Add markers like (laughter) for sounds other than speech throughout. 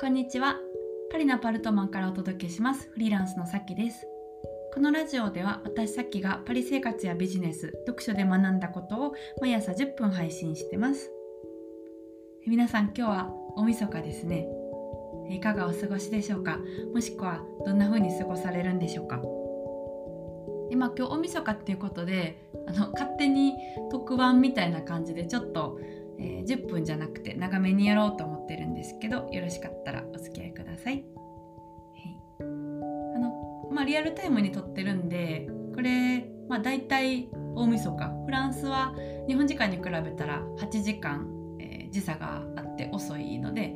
こんにちは。パリのパルトマンからお届けします。フリーランスのさきです。このラジオでは私さっきがパリ生活やビジネス読書で学んだことを毎朝10分配信してます。皆さん今日は大晦日ですね。いかがお過ごしでしょうか？もしくはどんな風に過ごされるんでしょうか？今今日大晦日っていうことであの勝手に特番みたいな感じでちょっとえー、10分じゃなくて長めにやろうと思ってるんですけどよろしかったらお付き合いください。はい、あのまあ、リアルタイムに撮ってるんでこれ、まあ、大体大晦日。フランスは日本時間に比べたら8時間、えー、時差があって遅いので、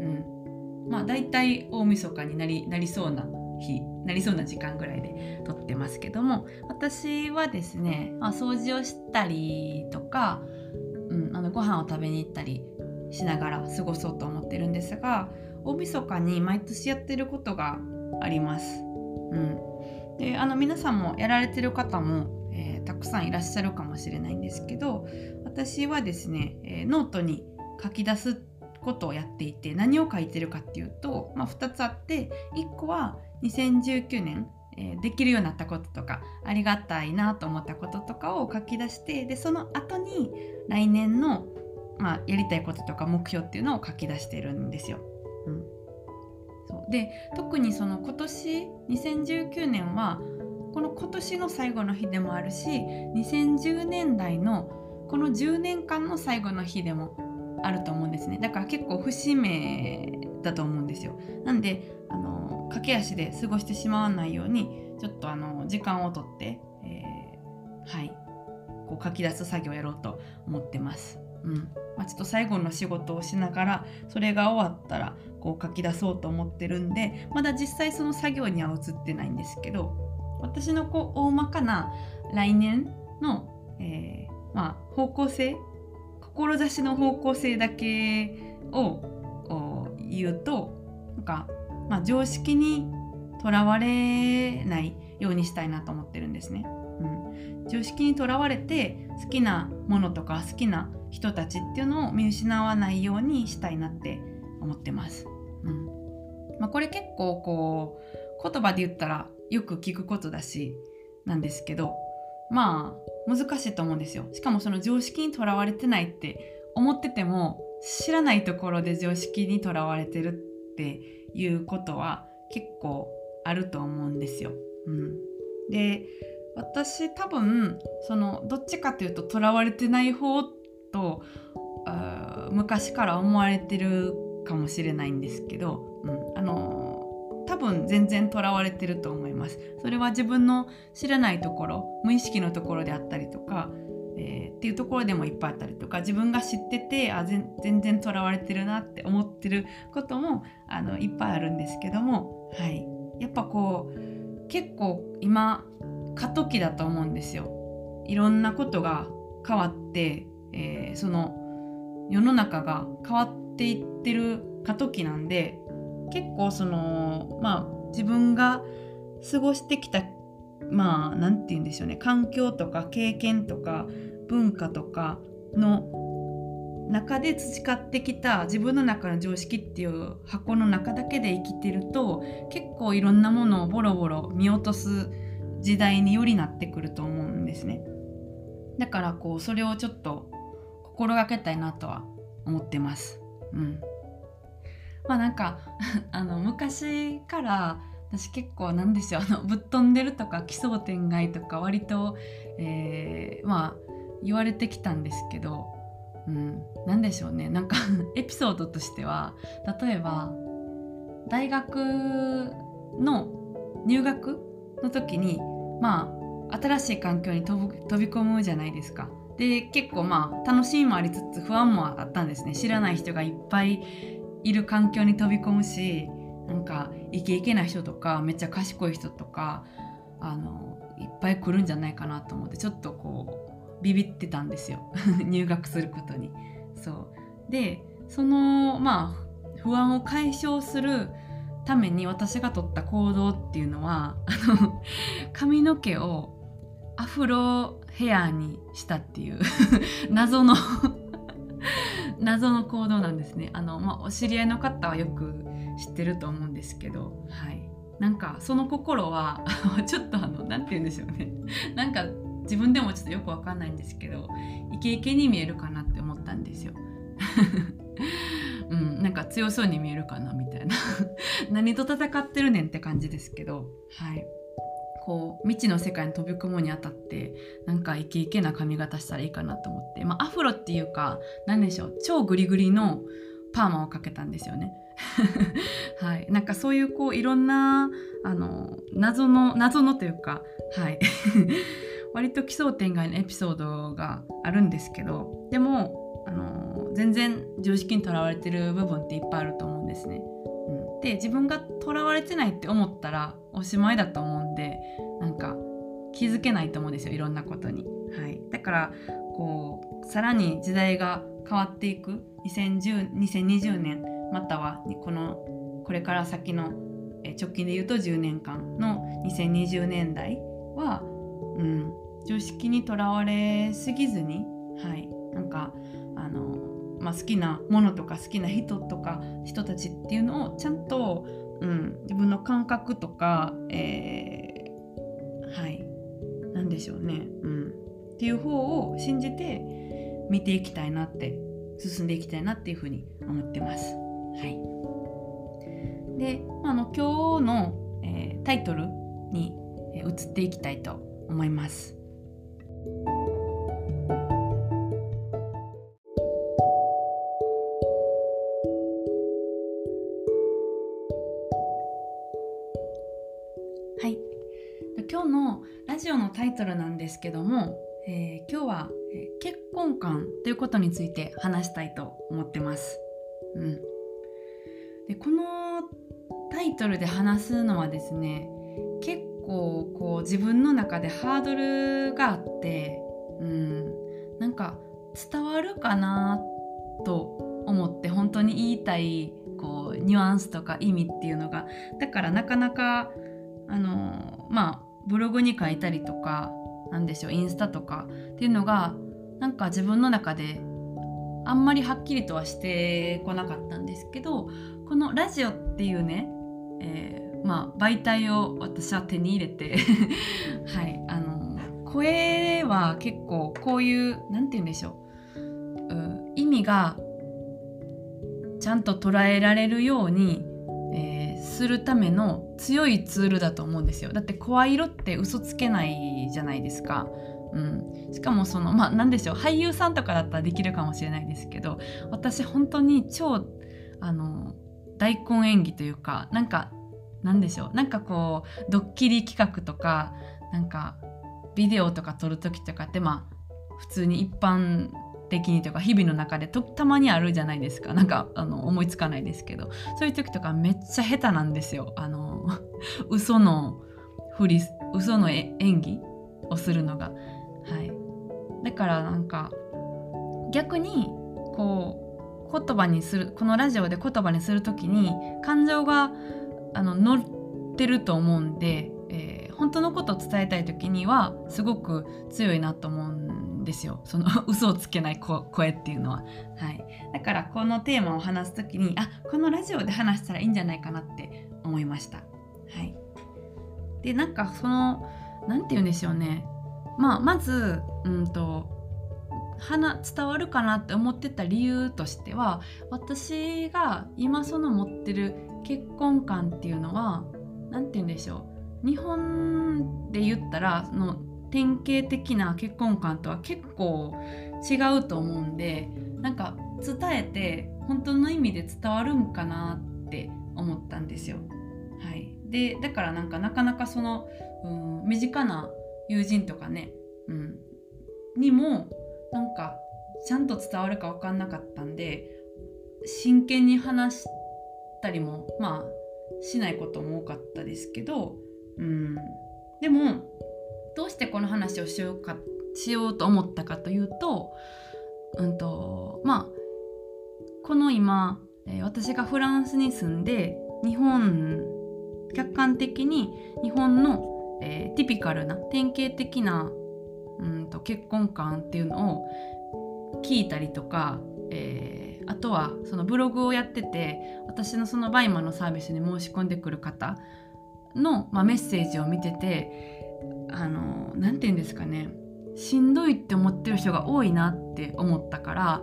うん。まあ、大体大晦日になりなりそうな日なりそうな時間ぐらいで撮ってますけども私はですね、まあ、掃除をしたりとかうん、あのご飯を食べに行ったりしながら過ごそうと思ってるんですが大晦日に毎年やってることがあります。うん、であの皆さんもやられてる方も、えー、たくさんいらっしゃるかもしれないんですけど私はですね、えー、ノートに書き出すことをやっていて何を書いてるかっていうと、まあ、2つあって1個は2019年え、できるようになったこととかありがたいなと思ったこととかを書き出してでその後に来年の、まあ、やりたいこととか目標っていうのを書き出してるんですよ。うん、そう。で特にその今年2019年はこの今年の最後の日でもあるし2010年代のこの10年間の最後の日でもあると思うんですね。だから結構節目だと思うんですよ。なんであの駆け足で過ごしてしまわないようにちょっとあの時間をとって、えー、はいこう書き出す作業をやろうと思ってます。うんまあ、ちょっと最後の仕事をしながらそれが終わったらこう書き出そうと思ってるんでまだ実際その作業には移ってないんですけど私のこう大まかな来年の、えー、まあ、方向性志の方向性だけを言うとなんか、まあ、常識にとらわれないようにしたいなと思ってるんですね。うん、常識にとらわれて好きなものとか好きな人たちっていうのを見失わないようにしたいなって思ってます。うんまあ、これ結構こう言葉で言ったらよく聞くことだしなんですけどまあ難しいと思うんですよしかもその常識にとらわれてないって思ってても知らないところで常識にとらわれてるっていうことは結構あると思うんですよ。うん、で私多分そのどっちかというととらわれてない方と昔から思われてるかもしれないんですけど、うん、あの多分全然とらわれてると思います。それは自分の知らないところ無意識のところであったりとか、っていうところでもいっぱいあったりとか自分が知っててあ全然とらわれてるなって思ってることもあのいっぱいあるんですけども、はい、やっぱこう結構今過渡期だと思うんですよ。いろんなことが変わって、えー、その世の中が変わっていってる過渡期なんで結構そのまあ自分が過ごしてきたまあ何て言うんでしょうね環境とか経験とか文化とかの中で培ってきた自分の中の常識っていう箱の中だけで生きてると結構いろんなものをボロボロ見落とす時代によりなってくると思うんですね。だからこうそれをちょっと心がけたいなとは思ってます。うん。まあなんか (laughs) あの昔から私結構なんでしょうあのぶっ飛んでるとか奇想天外とか割と、えー、まあ言われてきたんですけど、うん、何でしょうねなんか (laughs) エピソードとしては例えば大学の入学の時にまあ新しい環境に飛び込むじゃないですか。で結構まあ楽しみもありつつ不安もあったんですね知らない人がいっぱいいる環境に飛び込むしなんかイケイケな人とかめっちゃ賢い人とかあのいっぱい来るんじゃないかなと思ってちょっとこうビビってたんですよ。(laughs) 入学することに。そう。でそのまあ不安を解消するために私が取った行動っていうのは (laughs) あの髪の毛をアフロヘアにしたっていう (laughs) 謎の謎の行動なんですね。あの、まあ、お知り合いの方はよく知ってると思うんですけど、はい、なんかその心はちょっとあの何て言うんでしょうね。なんか自分でもちょっとよくわかんないんですけどイケイケに見えるかなって思ったんですよ。(laughs) うん、なんか強そうに見えるかなみたいな。(laughs) 何と戦ってるねんって感じですけどはい。こう未知の世界に飛び込むにあたってなんかイケイケな髪型したらいいかなと思って、まあ、アフロっていうか何でしょう超グリグリのパーマをかけたんですよね。(laughs) はい、なんかそういうこういろんなあの謎の謎のというか、はい、割と奇想天外のエピソードがあるんですけどでもあの全然常識にとらわれてる部分っていっぱいあると思うんですね。うん、で自分がとらわれてないって思ったらおしまいだと思うんでなんか気づけないと思うんですよいろんなことに。はい、だからこうさらに時代が変わっていく2020年またはこのこれから先の直近で言うと10年間の2020年代は、うん、常識にとらわれすぎずに、はい、なんかあの、まあ、好きなものとか好きな人とか人たちっていうのをちゃんと、うん、自分の感覚とか、えー、はい。何でしょうね、うん、っていう方を信じて見ていきたいなって進んでいきたいなっていうふうに思ってます。はい、で、あの今日の、えー、タイトルに、移っていきたいと思います。はい、今日のラジオのタイトルなんですけども、えー、今日は、え、結婚観ということについて話したいと思ってます。うん、でこのタイトルで話すのはですね構こう自分の中でハードルがあって、うん、なんか伝わるかなと思って本当に言いたいこうニュアンスとか意味っていうのが。だからなかなかあのまあブログに書いたりとかなんでしょうインスタとかっていうのがなんか自分の中であんまりはっきりとはしてこなかったんですけどこのラジオっていうね、えー、まあ、媒体を私は手に入れてはいあの声は結構こういう何て言うんでしょう、う意味がちゃんと捉えられるように、えー、するための強いツールだと思うんですよ。だって声色って嘘つけないじゃないですか。うん、しかもそのまあ何でしょう。俳優さんとかだったらできるかもしれないですけど私本当に超あの大根演技というかなんかなんでしょう。なんかこうドッキリ企画とかなんかビデオとか撮る時とかってまあ普通に一般的にというか日々の中でとたまにあるじゃないですか。なんかあの思いつかないですけど。そういう時とかめっちゃ下手なんですよ。あの (laughs) 嘘のふり嘘の演技をするのが。はい。だからなんか逆にこう言葉にするこのラジオで言葉にする時に感情があの乗ってると思うんで、えー、本当のことを伝えたい時にはすごく強いなと思うんですよ。その (laughs) 嘘をつけない声っていうのは、はい、だからこのテーマを話す時にあこのラジオで話したらいいんじゃないかなって思いました。はい、でなんかその何て言うんでしょうね。まあ、まず、うんと、伝わるかなって思ってた理由としては私が今その持ってる結婚観っていうのは何て言うんでしょう日本で言ったらその典型的な結婚観とは結構違うと思うんでなんか伝えて本当の意味で伝わるんかなって思ったんですよ。はい、でだからなんかなかなかその、うん、身近な友人とかね、うん、にもなんかちゃんと伝わるか分かんなかったんで真剣に話したりもまあしないことも多かったですけど、うん、でもどうしてこの話をしようかしようと思ったかというと,、うんとまあ、この今、え、私がフランスに住んで日本客観的に日本のえー、ティピカルな典型的なうんと結婚観っていうのを聞いたりとか、えあとはそのブログをやってて私のそのバイマのサービスに申し込んでくる方の、まあ、メッセージを見ててあの何て言うんですかねしんどいって思ってる人が多いなって思ったから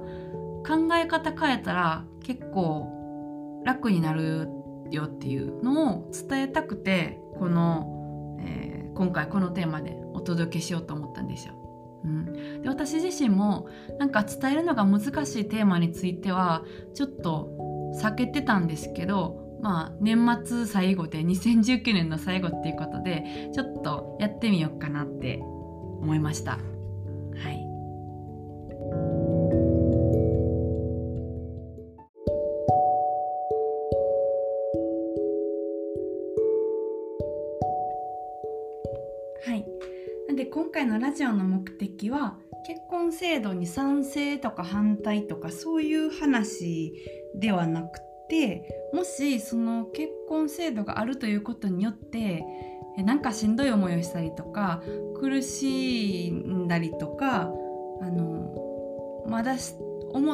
考え方変えたら結構楽になるよっていうのを伝えたくてこの、えー、今回このテーマでお届けしようと思ったんですよ。うん、で私自身もなんか伝えるのが難しいテーマについてはちょっと避けてたんですけどまあ年末最後で2019年の最後っていうことでちょっとやってみようかなって思いました。回のラジオの目的は結婚制度に賛成とか反対とかそういう話ではなくてもしその結婚制度があるということによってなんかしんどい思いをしたりとか苦しんだりとかあのまだし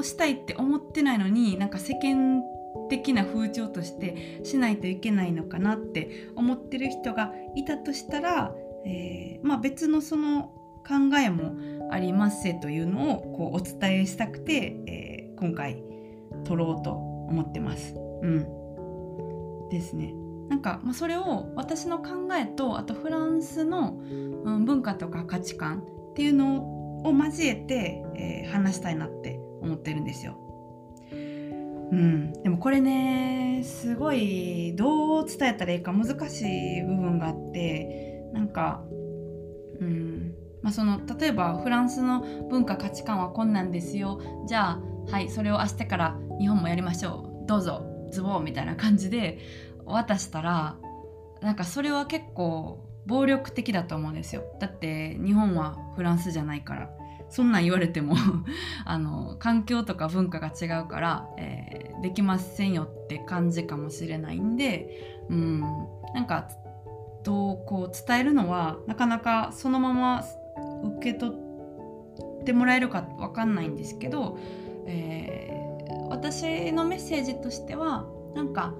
したいって思ってないのになんか世間的な風潮としてしないといけないのかなって思ってる人がいたとしたらえー、まあ、別のその考えもありますせというのをこうお伝えしたくて、えー、今回撮ろうと思ってます。うん、ですね。なんか、まあ、それを私の考えとあとフランスの、うん、文化とか価値観っていうのを交えて、えー、話したいなって思ってるんですよ。うん、でもこれねすごいどう伝えたらいいか難しい部分があってなんかうん。まあ、その例えばフランスの文化価値観はこんなんですよ。じゃあはいそれを明日から日本もやりましょう。どうぞ。ズボンみたいな感じで渡したらなんかそれは結構暴力的だと思うんですよ。だって日本はフランスじゃないから。そんなん言われても (laughs) あの環境とか文化が違うから、えー、できませんよって感じかもしれないんでうん。なんかどうこう伝えるのはなかなかそのまま受け取ってもらえるか分かんないんですけど、えー、私のメッセージとしてはなんか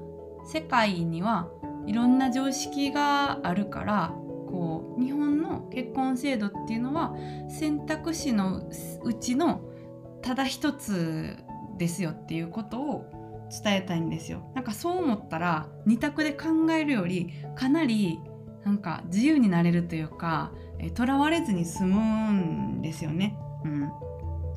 世界にはいろんな常識があるからこう日本の結婚制度っていうのは選択肢のうちのただ一つですよっていうことを伝えたいんですよ。なんかそう思ったら2択で考えるよりかなりなんか自由になれるというかとらわれずに済むんですよね。うん、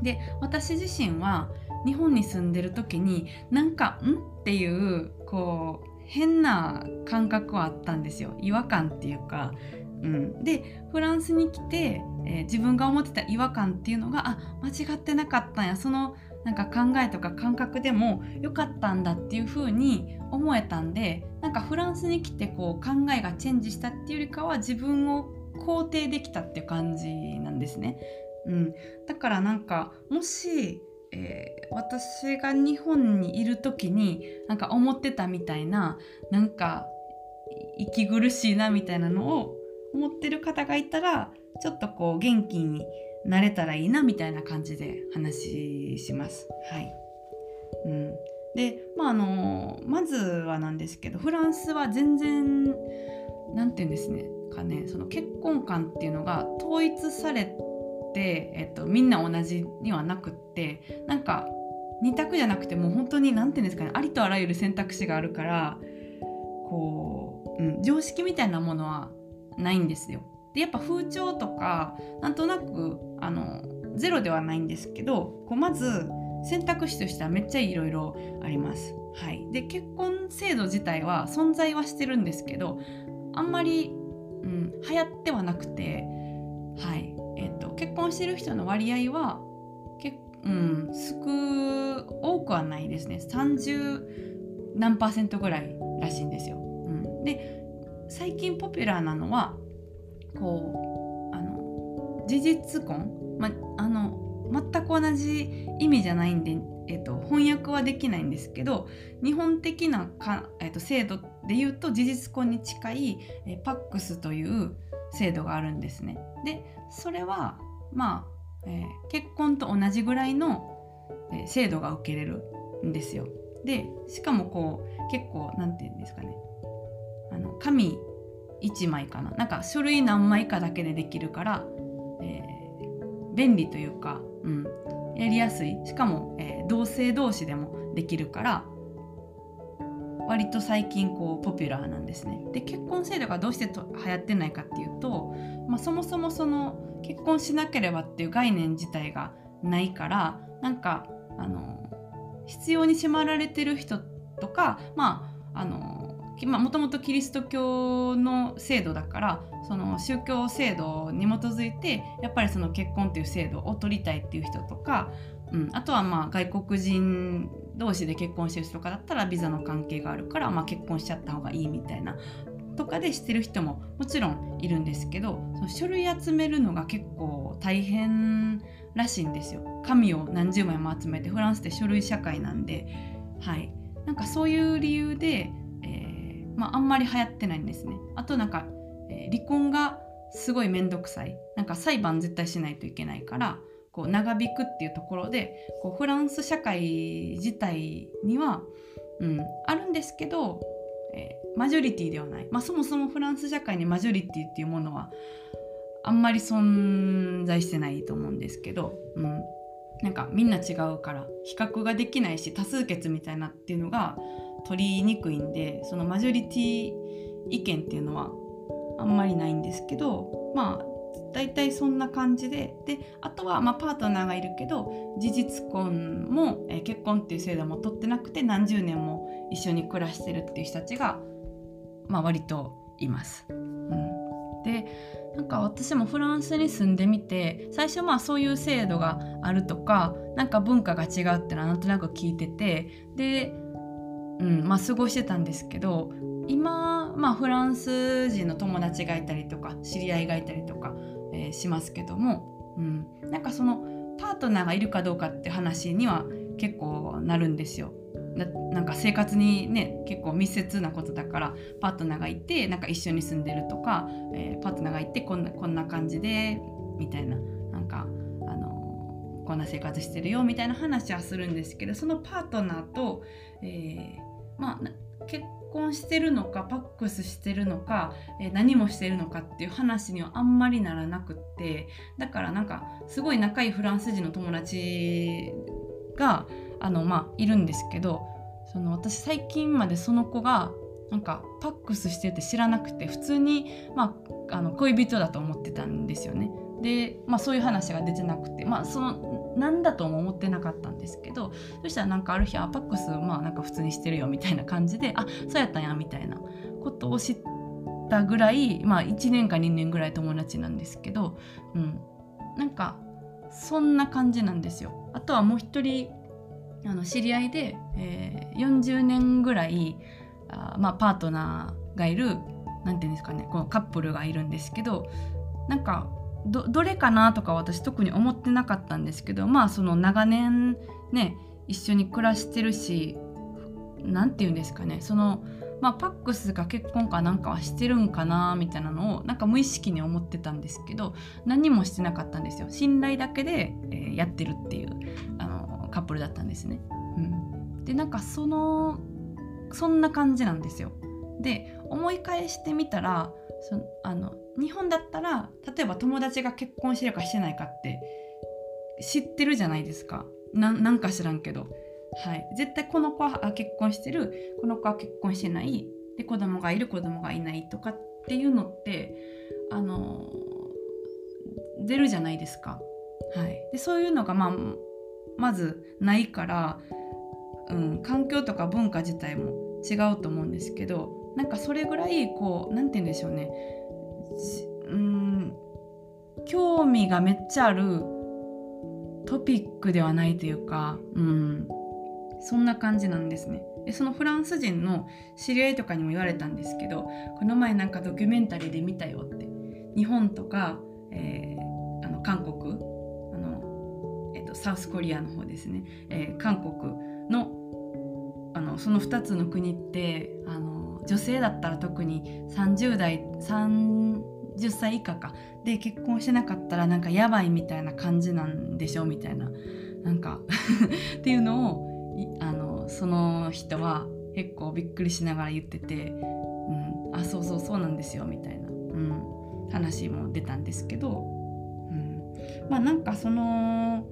で私自身は日本に住んでる時になんか「ん?」っていうこう変な感覚はあったんですよ違和感っていうか。うん、でフランスに来て、えー、自分が思ってた違和感っていうのがあ間違ってなかったんやそのなんか考えとか感覚でも良かったんだっていう風に思えたんでなんかフランスに来てこう考えがチェンジしたっていうよりかは自分を肯定できたっていう感じなんですね。うん、だからなんかもし、えー、私が日本にいる時になんか思ってたみたいななんか息苦しいなみたいなのを思ってる方がいたらちょっとこう元気になれたらいいなみたいな感じで話します。はいうん、でまああのまずはなんですけどフランスは全然何て言うんですねかねその結婚観っていうのが統一されて、えっと、みんな同じにはなくってなんか2択じゃなくてもう本当に何て言うんですかねありとあらゆる選択肢があるからこう、うん、常識みたいなものはないんですよ。でやっぱ風潮とかなんとなくあのゼロではないんですけどこうまず選択肢としてはめっちゃいろいろあります。はい、で結婚制度自体は存在はしてるんですけどあんまり、うん、流行ってはなくて、はいえーと、結婚してる人の割合はけ、うん、少多くはないですね30何パーセントぐらいらしいんですよ。うん、で最近ポピュラーなのはこうあの事実婚、ま、あの全く同じ意味じゃないんで、えっと、翻訳はできないんですけど日本的なか、えっと、制度で言うと事実婚に近いえパックスという制度があるんですね。でそれはまあ、えー、結婚と同じぐらいの、えー、制度が受けれるんですよ。でしかもこう結構何て言うんですかねあの紙1枚かななんか書類何枚かだけでできるから、えー、便利というか、うん、やりやすいしかも、えー、同性同士でもできるから割と最近こうポピュラーなんですね。で結婚制度がどうしてと流行ってないかっていうと、まあ、そもそもその結婚しなければっていう概念自体がないからなんかあの必要に迫られてる人とかまああのもともとキリスト教の制度だからその宗教制度に基づいてやっぱりその結婚っていう制度を取りたいっていう人とか、うん、あとはまあ外国人同士で結婚してる人とかだったらビザの関係があるから、まあ、結婚しちゃった方がいいみたいなとかでしてる人ももちろんいるんですけどその書類集めるのが結構大変らしいんですよ。紙を何十枚も集めてフランスって書類社会なんで、はい、なんかそういう理由でまあ、あんまり流行ってないんですね。あとなんか、えー、離婚がすごい面倒くさい。なんか裁判絶対しないといけないからこう長引くっていうところでこうフランス社会自体には、うん、あるんですけど、えー、マジョリティではない、まあ、そもそもフランス社会にマジョリティっていうものはあんまり存在してないと思うんですけど、うん、なんかみんな違うから比較ができないし多数決みたいなっていうのが取りにくいんでそのマジョリティ意見っていうのはあんまりないんですけどまあ大体そんな感じでであとはまパートナーがいるけど事実婚も、え、結婚っていう制度も取ってなくて何十年も一緒に暮らしてるっていう人たちが、まあ、割といます。うん、でなんか私もフランスに住んでみて最初まあそういう制度があるとかなんか文化が違うっていうのはなんとなく聞いててでうんまあ、過ごしてたんですけど今、まあ、フランス人の友達がいたりとか知り合いがいたりとか、えー、しますけども、うん、なんかそのパートナーがいるかどうかって話には結構なるんですよ。ななんか生活にね結構密接なことだからパートナーがいてなんか一緒に住んでるとか、えー、パートナーがいてこんなこんな感じでみたいななんかあのこんな生活してるよみたいな話はするんですけどそのパートナーと、えーまあ、結婚してるのかパックスしてるのか、えー、何もしてるのかっていう話にはあんまりならなくってだからなんかすごい仲いいフランス人の友達があの、まあ、いるんですけどその私最近までその子がなんかパックスしてて知らなくて普通に、まあ、あの恋人だと思ってたんですよね。で、まあ、そういう話が出てなくて、まあ、その何だとも思ってなかったんですけどそしたらなんかある日アパックスまあなんか普通にしてるよみたいな感じであそうやったんやみたいなことを知ったぐらい、まあ、1年か2年ぐらい友達なんですけど、うん、なんかそんな感じなんですよ。あとはもう一人あの知り合いで、えー、40年ぐらいあ、まあ、パートナーがいる何て言うんですかねこのカップルがいるんですけどなんかどれかなとか私特に思ってなかったんですけどまあその長年ね一緒に暮らしてるし何て言うんですかねそのまあパックスが結婚かなんかはしてるんかなみたいなのをなんか無意識に思ってたんですけど何もしてなかったんですよ信頼だけで、えー、やってるっていうあのカップルだったんですね。うん、でなんかそのそんな感じなんですよ。で思い返してみたらそあの日本だったら例えば友達が結婚してるかしてないかって知ってるじゃないですか。なんか知らんけど、はい、絶対この子は結婚してる。この子は結婚してない。で子供がいる。子供がいないとかっていうのってあの出るじゃないですか、はい、でそういうのが、まあ、まずないから、うん、環境とか文化自体も違うと思うんですけどなんかそれぐらいこう何て言うんでしょうね。うん興味がめっちゃあるトピックではないというか、うん、そんな感じなんですね。でそのフランス人の知り合いとかにも言われたんですけどこの前なんかドキュメンタリーで見たよって。日本とか、えー、あの韓国あの、えーと、サウスコリアの方ですね、えー、韓国のあのその2つの国ってあの女性だったら特に30代30歳以下か。で結婚してなかったらなんかやばいみたいな感じなんでしょみたいな。なんか (laughs) っていうのをあのその人は結構びっくりしながら言ってて「うん、あそうそうそうなんですよ」みたいな、うん、話も出たんですけど、うん、まあなんかその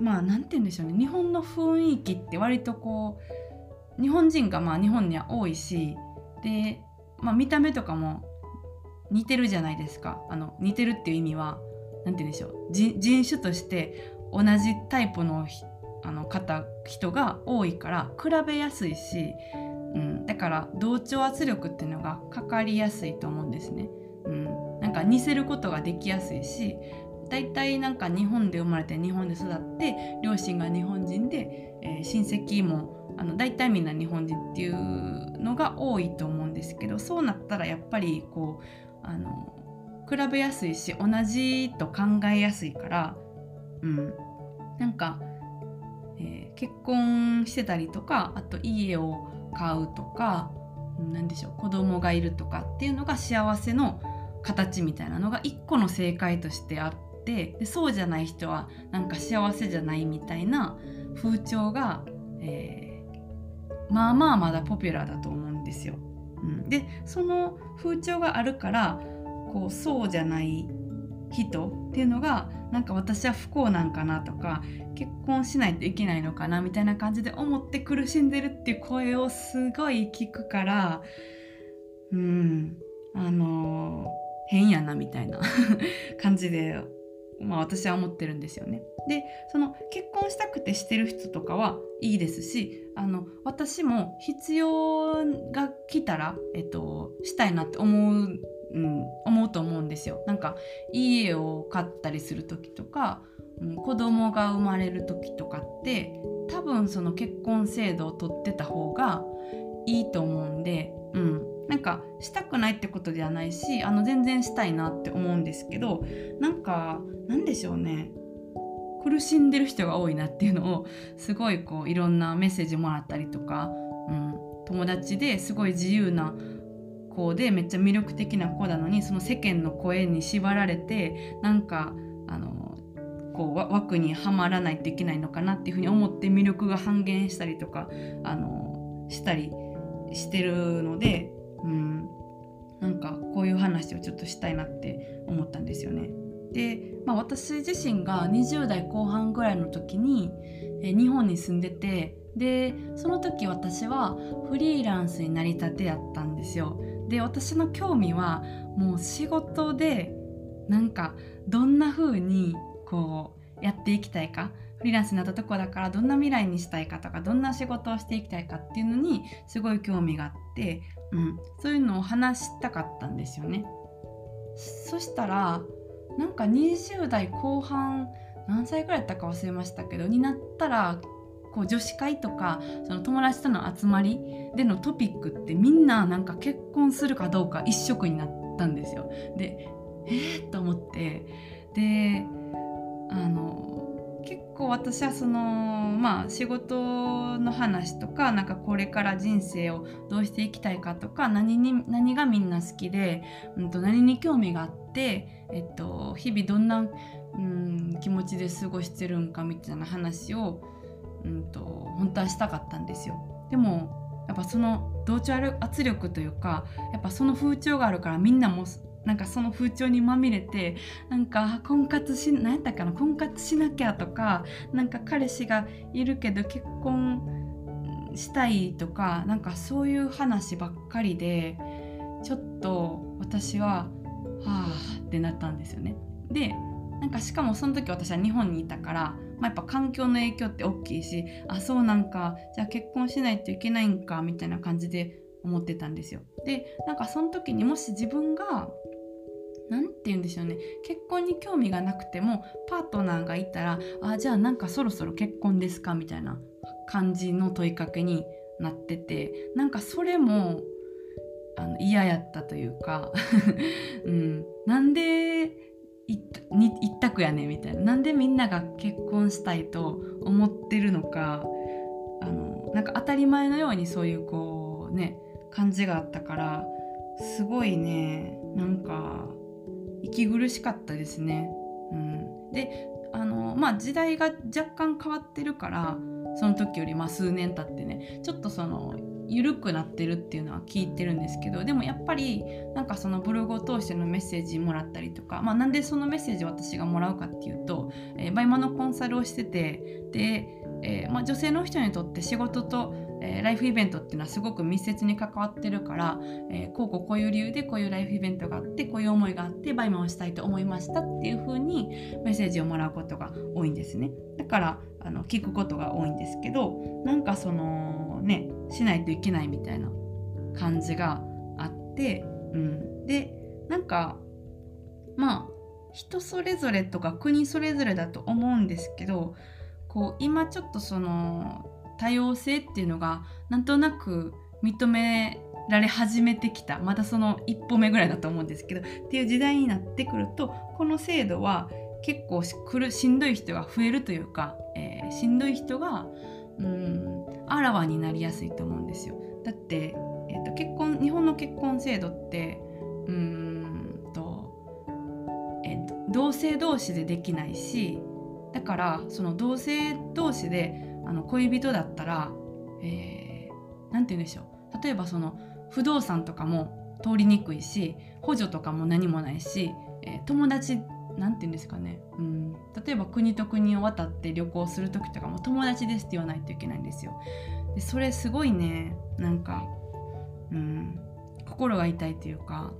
まあ何て言うんでしょうね。日本の雰囲気って割とこう日本人がまあ日本には多いしで、まあ、見た目とかも似てるじゃないですか。あの似てるっていう意味は何て言うんでしょう。人種として同じタイプのあの方人が多いから比べやすいし、うん、だから同調圧力っていうのがかかりやすいと思うんですね。うん、なんか似せることができやすいし大体なんか日本で生まれて日本で育って両親が日本人で、えー、親戚もあの大体みんな日本人っていうのが多いと思うんですけどそうなったらやっぱりこうあの比べやすいし同じと考えやすいから、うん、なんか、えー、結婚してたりとかあと家を買うとか何でしょう子供がいるとかっていうのが幸せの形みたいなのが一個の正解としてあってでそうじゃない人はなんか幸せじゃないみたいな風潮が、えー、まあまあまだポピュラーだと思うんですよ。うん、でその風潮があるからこうそうじゃない人っていうのがなんか私は不幸なんかなとか結婚しないといけないのかなみたいな感じで思って苦しんでるっていう声をすごい聞くからうんあのー、変やなみたいな (laughs) 感じでまあ私は思ってるんですよね。でその結婚したくてしてる人とかはいいですしあの私も必要が来たら、えっと、したいなって思ううん、思うと思うんですよ。なんか家を買ったりする時とか、うん、子供が生まれる時とかって多分その結婚制度を取ってた方がいいと思うんで、うん、なんかしたくないってことではないしあの全然したいなって思うんですけどなんかなんでしょうね。苦しんでる人が多いなっていうのをすごいこういろんなメッセージもらったりとか、うん、友達ですごい自由な子でめっちゃ魅力的な子なのにその世間の声に縛られてなんかあのこう枠にはまらないといけないのかなっていうふうに思って魅力が半減したりとかあのしたりしてるので、うん、なんかこういう話をちょっとしたいなって思ったんですよね。で、まあ、私自身が20代後半ぐらいの時にえ日本に住んでてでその時私はフリーランスになりたてやったんですよ。で私の興味はもう仕事でなんかどんな風にこうやっていきたいかフリーランスになったとこだからどんな未来にしたいかとかどんな仕事をしていきたいかっていうのにすごい興味があって、うん、そういうのを話したかったんですよね。そしたらなんか20代後半何歳ぐらいだったか忘れましたけどになったらこう女子会とかその友達との集まりでのトピックってみんななんか結婚するかどうか一色になったんですよ。でえー、と思ってであの結構私はそのまあ仕事の話とかなんかこれから人生をどうしていきたいかとか何に何がみんな好きで、うんと、何に興味があって、えっと、日々どんな、うん、気持ちで過ごしてるんかみたいな話をうんと本当はしたかったんですよ。でもやっぱその同調圧力というかやっぱその風潮があるからみんなもなんかその風潮にまみれてなんか婚活し何やったかな婚活しなきゃとかなんか彼氏がいるけど結婚したいとかなんかそういう話ばっかりでちょっと私ははあってなったんですよね。でなんかしかもその時私は日本にいたからまあ、やっぱ環境の影響って大きいしあそうなんかじゃあ結婚しないといけないんかみたいな感じで思ってたんですよ。でなんかその時にもし自分が何て言うんでしょうね。結婚に興味がなくてもパートナーがいたらあじゃあなんかそろそろ結婚ですか？みたいな感じの問いかけになっててなんかそれもあの嫌やったというか、(laughs) うん、なんで一択やねみたいな。なんでみんなが結婚したいと思ってるのかあのなんか当たり前のようにそういうこうね感じがあったからすごいねなんか息苦しかったですね。うん、であのまあ時代が若干変わってるからその時よりまあ数年経ってねちょっとその緩くなってるっていうのは聞いてるんですけどでもやっぱりなんかそのブログを通してのメッセージもらったりとか、まあ、なんでそのメッセージを私がもらうかっていうと、えー、バイマのコンサルをしててで、えーまあ、女性の人にとって仕事と、えー、ライフイベントっていうのはすごく密接に関わってるから、えー、こうこうこういう理由でこういうライフイベントがあってこういう思いがあってバイマをしたいと思いましたっていう風にメッセージをもらうことが多いんですね。だからあの聞くことが多いんですけどなんかそのねしないといけないみたいな感じがあって、うん、でなんかまあ人それぞれとか国それぞれだと思うんですけどこう今ちょっとその多様性っていうのがなんとなく認められ始めてきたまだその一歩目ぐらいだと思うんですけどっていう時代になってくるとこの制度は結構しんどい人が増えるというか、えー、しんどい人がうんあらわになりやすいと思うんですよ。だって、えーと、結婚日本の結婚制度ってうんと、えーと、同性同士でできないしだからその同性同士であの恋人だったら何、えー、て言うんでしょう。例えばその不動産とかも通りにくいし補助とかも何もないし、えー、友達何て言うんですかね、うん、例えば国と国を渡って旅行する時とかも友達ですって言わないといけないんですよ。でそれすごいねなんか、うん、心が痛いというか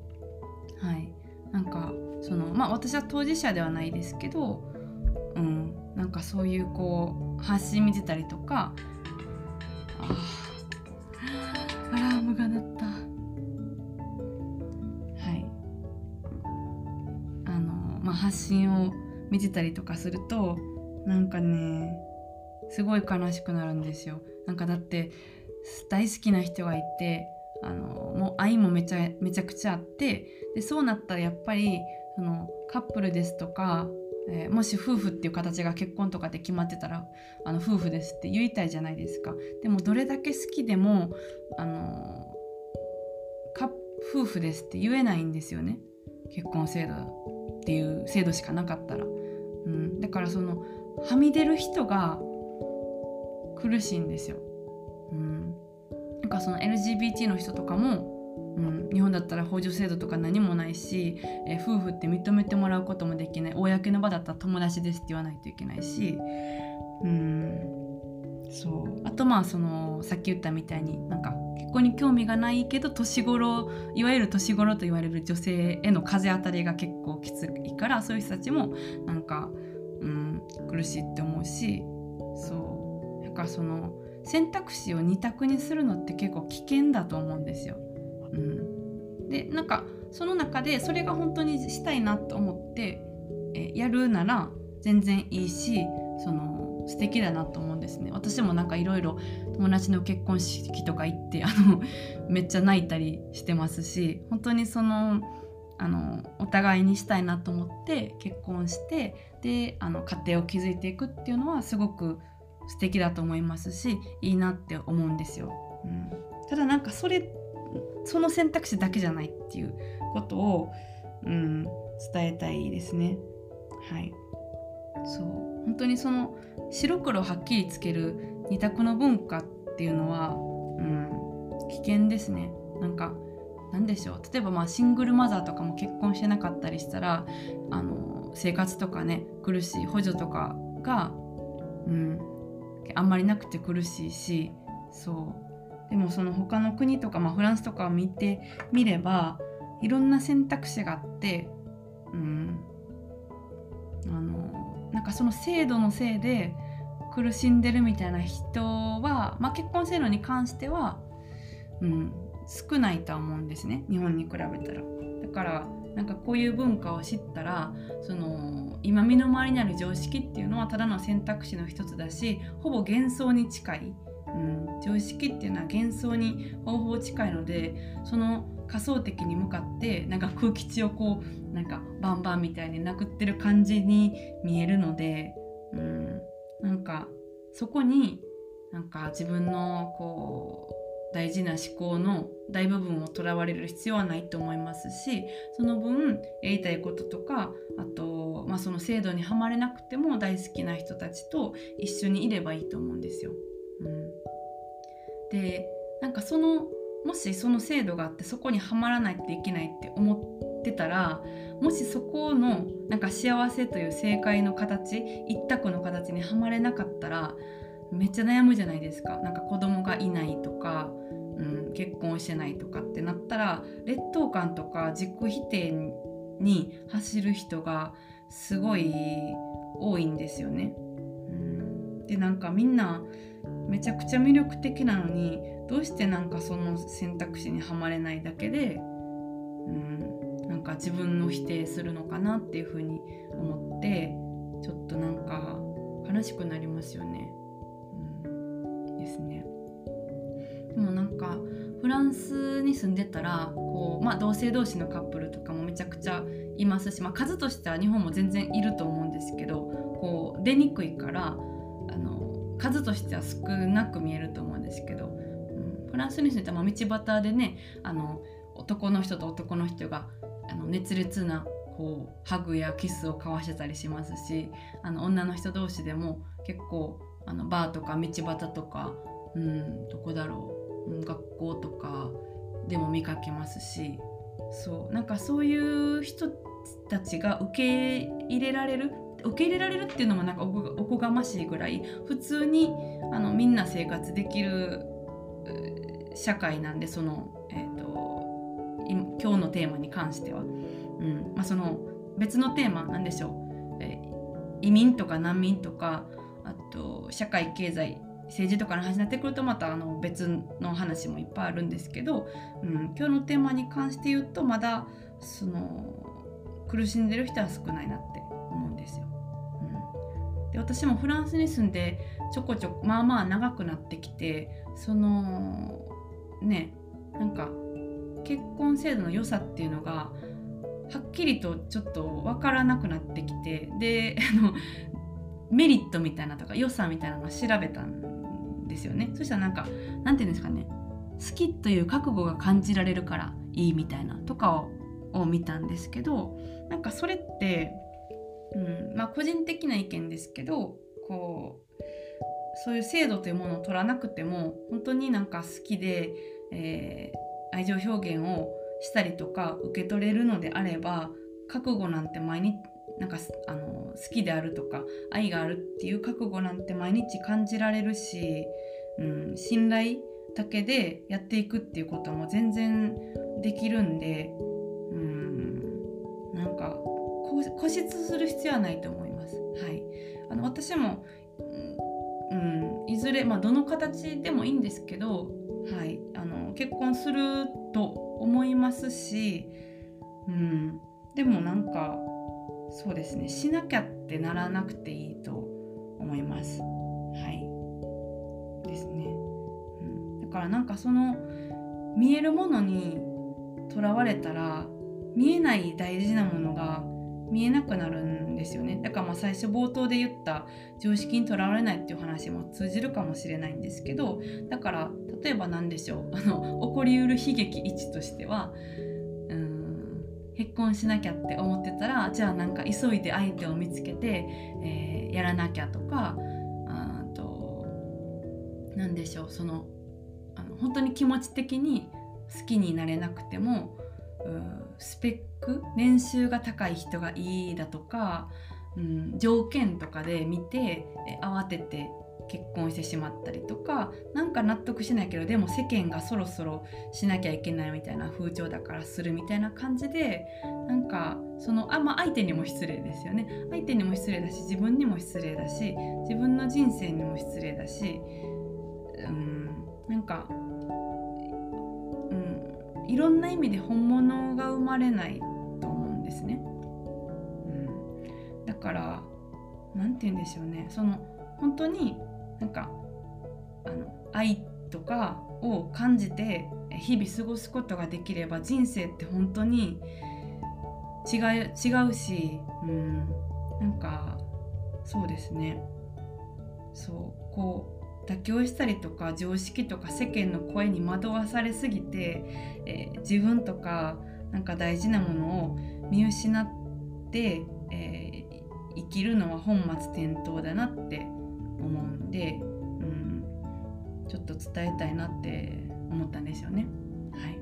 はい。なんかそのまあ私は当事者ではないですけど、うん、なんかそういうこう発信見てたりとかあアラームが鳴ったはいあの。まあ、発信を見てたりとかするとなんかねすごい悲しくなるんですよ。なんかだって大好きな人がいてあのもう愛もめちゃめちゃくちゃあってでそうなったらやっぱりそのカップルですとか、えー、もし夫婦っていう形が結婚とかで決まってたらあの夫婦ですって言いたいじゃないですか。でもどれだけ好きでもあの夫婦ですって言えないんですよね。結婚制度っていう制度しかなかったら、うん、だからそのはみ出る人が苦しいんですよ、うん、なんかその LGBT の人とかも、うん、日本だったら補助制度とか何もないし、えー、夫婦って認めてもらうこともできない。公の場だったら友達ですって言わないといけないし、うん、そう。あとまあそのさっき言ったみたいになんか結婚に興味がないけど年頃いわゆる年頃と言われる女性への風当たりが結構きついからそういう人たちもなんか、うん、苦しいって思うしそう。だかその選択肢を2択にするのって結構危険だと思うんですよ。うん、でなんかその中でそれが本当にしたいなと思ってえやるなら全然いいしその素敵だなと思うんですね。私もなんかいろいろ友達の結婚式とか行ってあの (laughs) めっちゃ泣いたりしてますし本当にそのあのお互いにしたいなと思って結婚してであの家庭を築いていくっていうのはすごく素敵だと思いますしいいなって思うんですよ。うん、ただなんかそれその選択肢だけじゃないっていうことを、うん、伝えたいですね。はい。そう。本当にその白黒はっきりつける二択の文化っていうのは、うん、危険ですね。なんか何でしょう。例えばまあシングルマザーとかも結婚してなかったりしたらあの生活とかね苦しい補助とかが、うん、あんまりなくて苦しいしそう。でもその他の国とか、まあ、フランスとかを見てみればいろんな選択肢があって、うん、あのなんかその制度のせいで苦しんでるみたいな人は、まあ、結婚制度に関しては、うん、少ないとは思うんですね。日本に比べたら。だからなんかこういう文化を知ったらその今身の回りにある常識っていうのはただの選択肢の一つだしほぼ幻想に近い、うん、常識っていうのは幻想にほぼほぼ近いのでその仮想敵に向かってなんか空気地をこうなんかバンバンみたいに殴ってる感じに見えるので、うん、なんかそこになんか自分のこう大事な思考の大部分をとらわれる必要はないと思いますしその分やりたいこととかあと、まあ、その制度にはまれなくても大好きな人たちと一緒にいればいいと思うんですよ。でなんかそのもしその制度があってそこにはまらないといけないって思ってたらもしそこのなんか幸せという正解の形一択の形にはまれなかったらめっちゃ悩むじゃないですかなんか子供がいないとか、うん、結婚してないとかってなったら劣等感とか自己否定に走る人がすごい多いんですよね。うん、でなんかみんなめちゃくちゃ魅力的なのにどうしてなんかその選択肢にはまれないだけで、うん、なんか自分を否定するのかなっていうふうに思ってちょっとなんか悲しくなりますよね。ですね。でもなんかフランスに住んでたらこう、まあ、同性同士のカップルとかもめちゃくちゃいますし、まあ、数としては日本も全然いると思うんですけどこう出にくいからあの数としては少なく見えると思うんですけど、うん、フランスに住んでた道端でねあの男の人と男の人があの熱烈なこうハグやキスを交わしてたりしますしあの女の人同士でも結構あのバーとか道端とか、うん、どこだろう、学校とかでも見かけますしそうなんかそういう人たちが受け入れられる受け入れられるっていうのもなんかおこがましいぐらい普通にあのみんな生活できる社会なんでその、えーと、今日のテーマに関しては、うん。まあ、その別のテーマなんでしょう、えー、移民とか難民とかあと社会経済政治とかの話になってくるとまたあの別の話もいっぱいあるんですけど、うん、今日のテーマに関して言うとまだその苦しんでる人は少ないなって。で私もフランスに住んでちょこちょこまあまあ長くなってきてそのねなんか結婚制度の良さっていうのがはっきりとちょっと分からなくなってきてであのメリットみたいなとか良さみたいなのを調べたんですよね。そしたらなんかなんていうんですかね好きという覚悟が感じられるからいいみたいなとかを見たんですけどなんかそれって、うん。まあ、個人的な意見ですけどこうそういう制度というものを取らなくても本当になんか好きで、えー、愛情表現をしたりとか受け取れるのであれば覚悟なんて毎日なんかあの好きであるとか愛があるっていう覚悟なんて毎日感じられるし、うん、信頼だけでやっていくっていうことも全然できるんで、固執する必要はないと思います。はい、あの私も、うん、いずれ、まあ、どの形でもいいんですけど、はい、あの結婚すると思いますし、うん、でもなんかそうですね。しなきゃってならなくていいと思います。はい。ですね、うん、だからなんかその見えるものにとらわれたら見えない大事なものが見えなくなるんですよね。だからまあ最初冒頭で言った常識にとらわれないっていう話も通じるかもしれないんですけどだから例えば何でしょう。(laughs) あの起こりうる悲劇1としては結婚しなきゃって思ってたらじゃあなんか急いで相手を見つけて、えー、やらなきゃとかあと何でしょう。そのあの本当に気持ち的に好きになれなくてもスペック年収が高い人がいいだとか、うん、条件とかで見て慌てて結婚してしまったりとかなんか納得しないけどでも世間がそろそろしなきゃいけないみたいな風潮だからするみたいな感じでなんかそのあ、まあ、相手にも失礼ですよね。相手にも失礼だし自分にも失礼だし自分の人生にも失礼だしうんなんか、うん、いろんな意味で本物が生まれないから何て言うんでしょうね。その本当になんかあの愛とかを感じて日々過ごすことができれば人生って本当に違う違うし、うん、なんかそうですね。そうこう妥協したりとか常識とか世間の声に惑わされすぎて、えー、自分とかなんか大事なものを見失って、えー、生きるのは本末転倒だなって思うんで、うん、ちょっと伝えたいなって思ったんですよね。はい、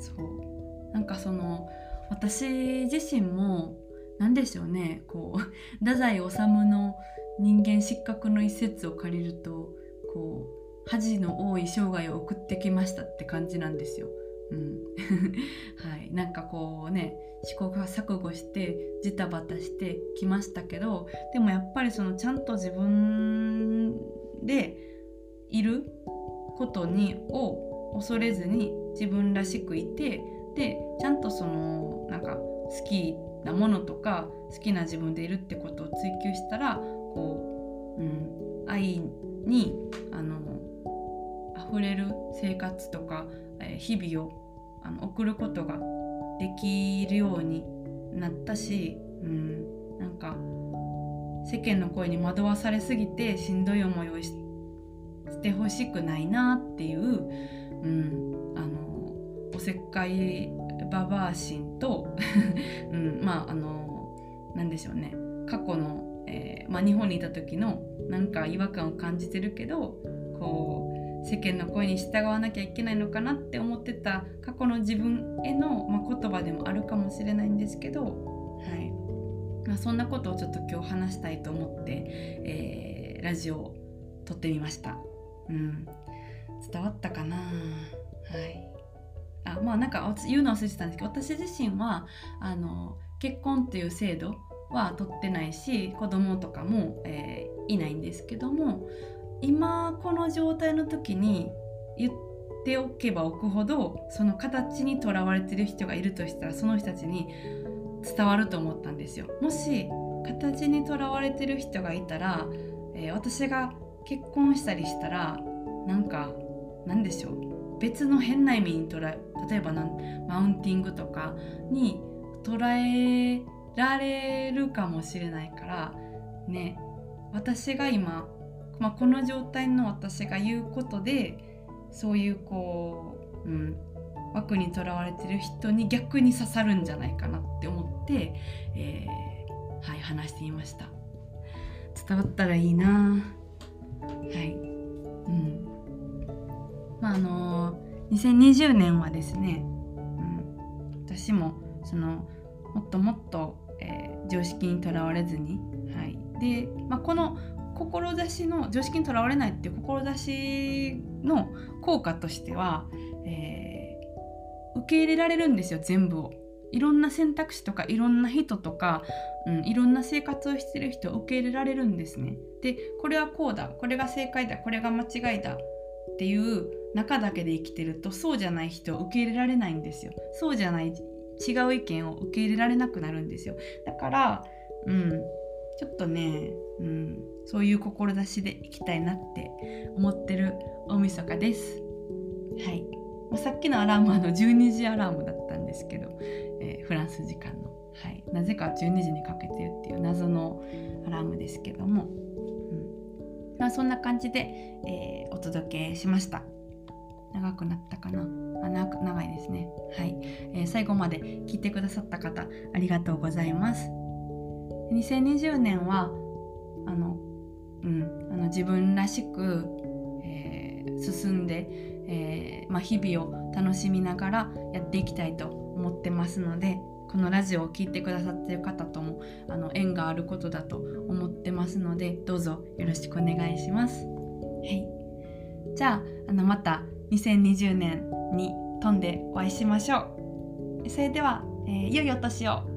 そうなんかその私自身も何でしょうねこう (laughs) 太宰治の人間失格の一節を借りるとこう恥の多い生涯を送ってきましたって感じなんですよ。うん、(laughs) はい、なんかこうね試行錯誤してジタバタしてきましたけどでもやっぱりそのちゃんと自分でいることにを恐れずに自分らしくいてでちゃんとそのなんか好きなものとか好きな自分でいるってことを追求したらこう、うん、愛にあの溢れる生活とか、えー、日々をあの送ることができるようになったし、うん、なんか世間の声に惑わされすぎてしんどい思いをしてほしくないなっていう、うん、あのおせっかいババア心と、(laughs) うん、まああの何でしょうね。過去の、えー、まあ、日本にいた時のなんか違和感を感じてるけどこう世間の声に従わなきゃいけないのかなって思ってた過去の自分への、まあ、言葉でもあるかもしれないんですけど、はい。まあ、そんなことをちょっと今日話したいと思って、えー、ラジオを撮ってみました。うん、伝わったかな？はい。あまあなんか言うの忘れてたんですけど私自身はあの結婚っていう制度は取ってないし子供とかも、えー、いないんですけども今この状態の時に言っておけばおくほどその形にとらわれてる人がいるとしたらその人たちに伝わると思ったんですよ。もし形にとらわれてる人がいたら、えー、私が結婚したりしたらなんかなんでしょう別の変な意味に捉え例えばなんマウンティングとかに捉えられるかもしれないからね私が今、まあ、この状態の私が言うことでそういうこう、うん、枠にとらわれてる人に逆に刺さるんじゃないかなって思って、えー、はい話してみました。伝わったらいいな。はい。うん。まああの2020年はですね、うん、私もそのもっともっと、えー、常識にとらわれずに、はい。でまあ、この志の常識にとらわれないっていう志の効果としては、えー、受け入れられるんですよ全部を。いろんな選択肢とかいろんな人とか、うん、いろんな生活をしてる人を受け入れられるんですね。でこれはこうだこれが正解だこれが間違いだっていう中だけで生きてるとそうじゃない人を受け入れられないんですよそうじゃない違う意見を受け入れられなくなるんですよだからうんちょっとね、うん、そういう志でいきたいなって思ってる大晦日です。はい。まさっきのアラームはの12時アラームだったんですけど、えー、フランス時間の、はい、なぜか12時にかけてるっていう謎のアラームですけども、うん。まあ、そんな感じで、えー、お届けしました。長くなったかな。あ長いですね。はい、えー、最後まで聞いてくださった方ありがとうございます。2020年はあのうんあの自分らしく、えー、進んで、えーまあ、日々を楽しみながらやっていきたいと思ってますのでこのラジオを聴いてくださっている方ともあの縁があることだと思ってますのでどうぞよろしくお願いします。はい、じゃああのまた2020年に飛んでお会いしましょう。それでは、えー、良いお年を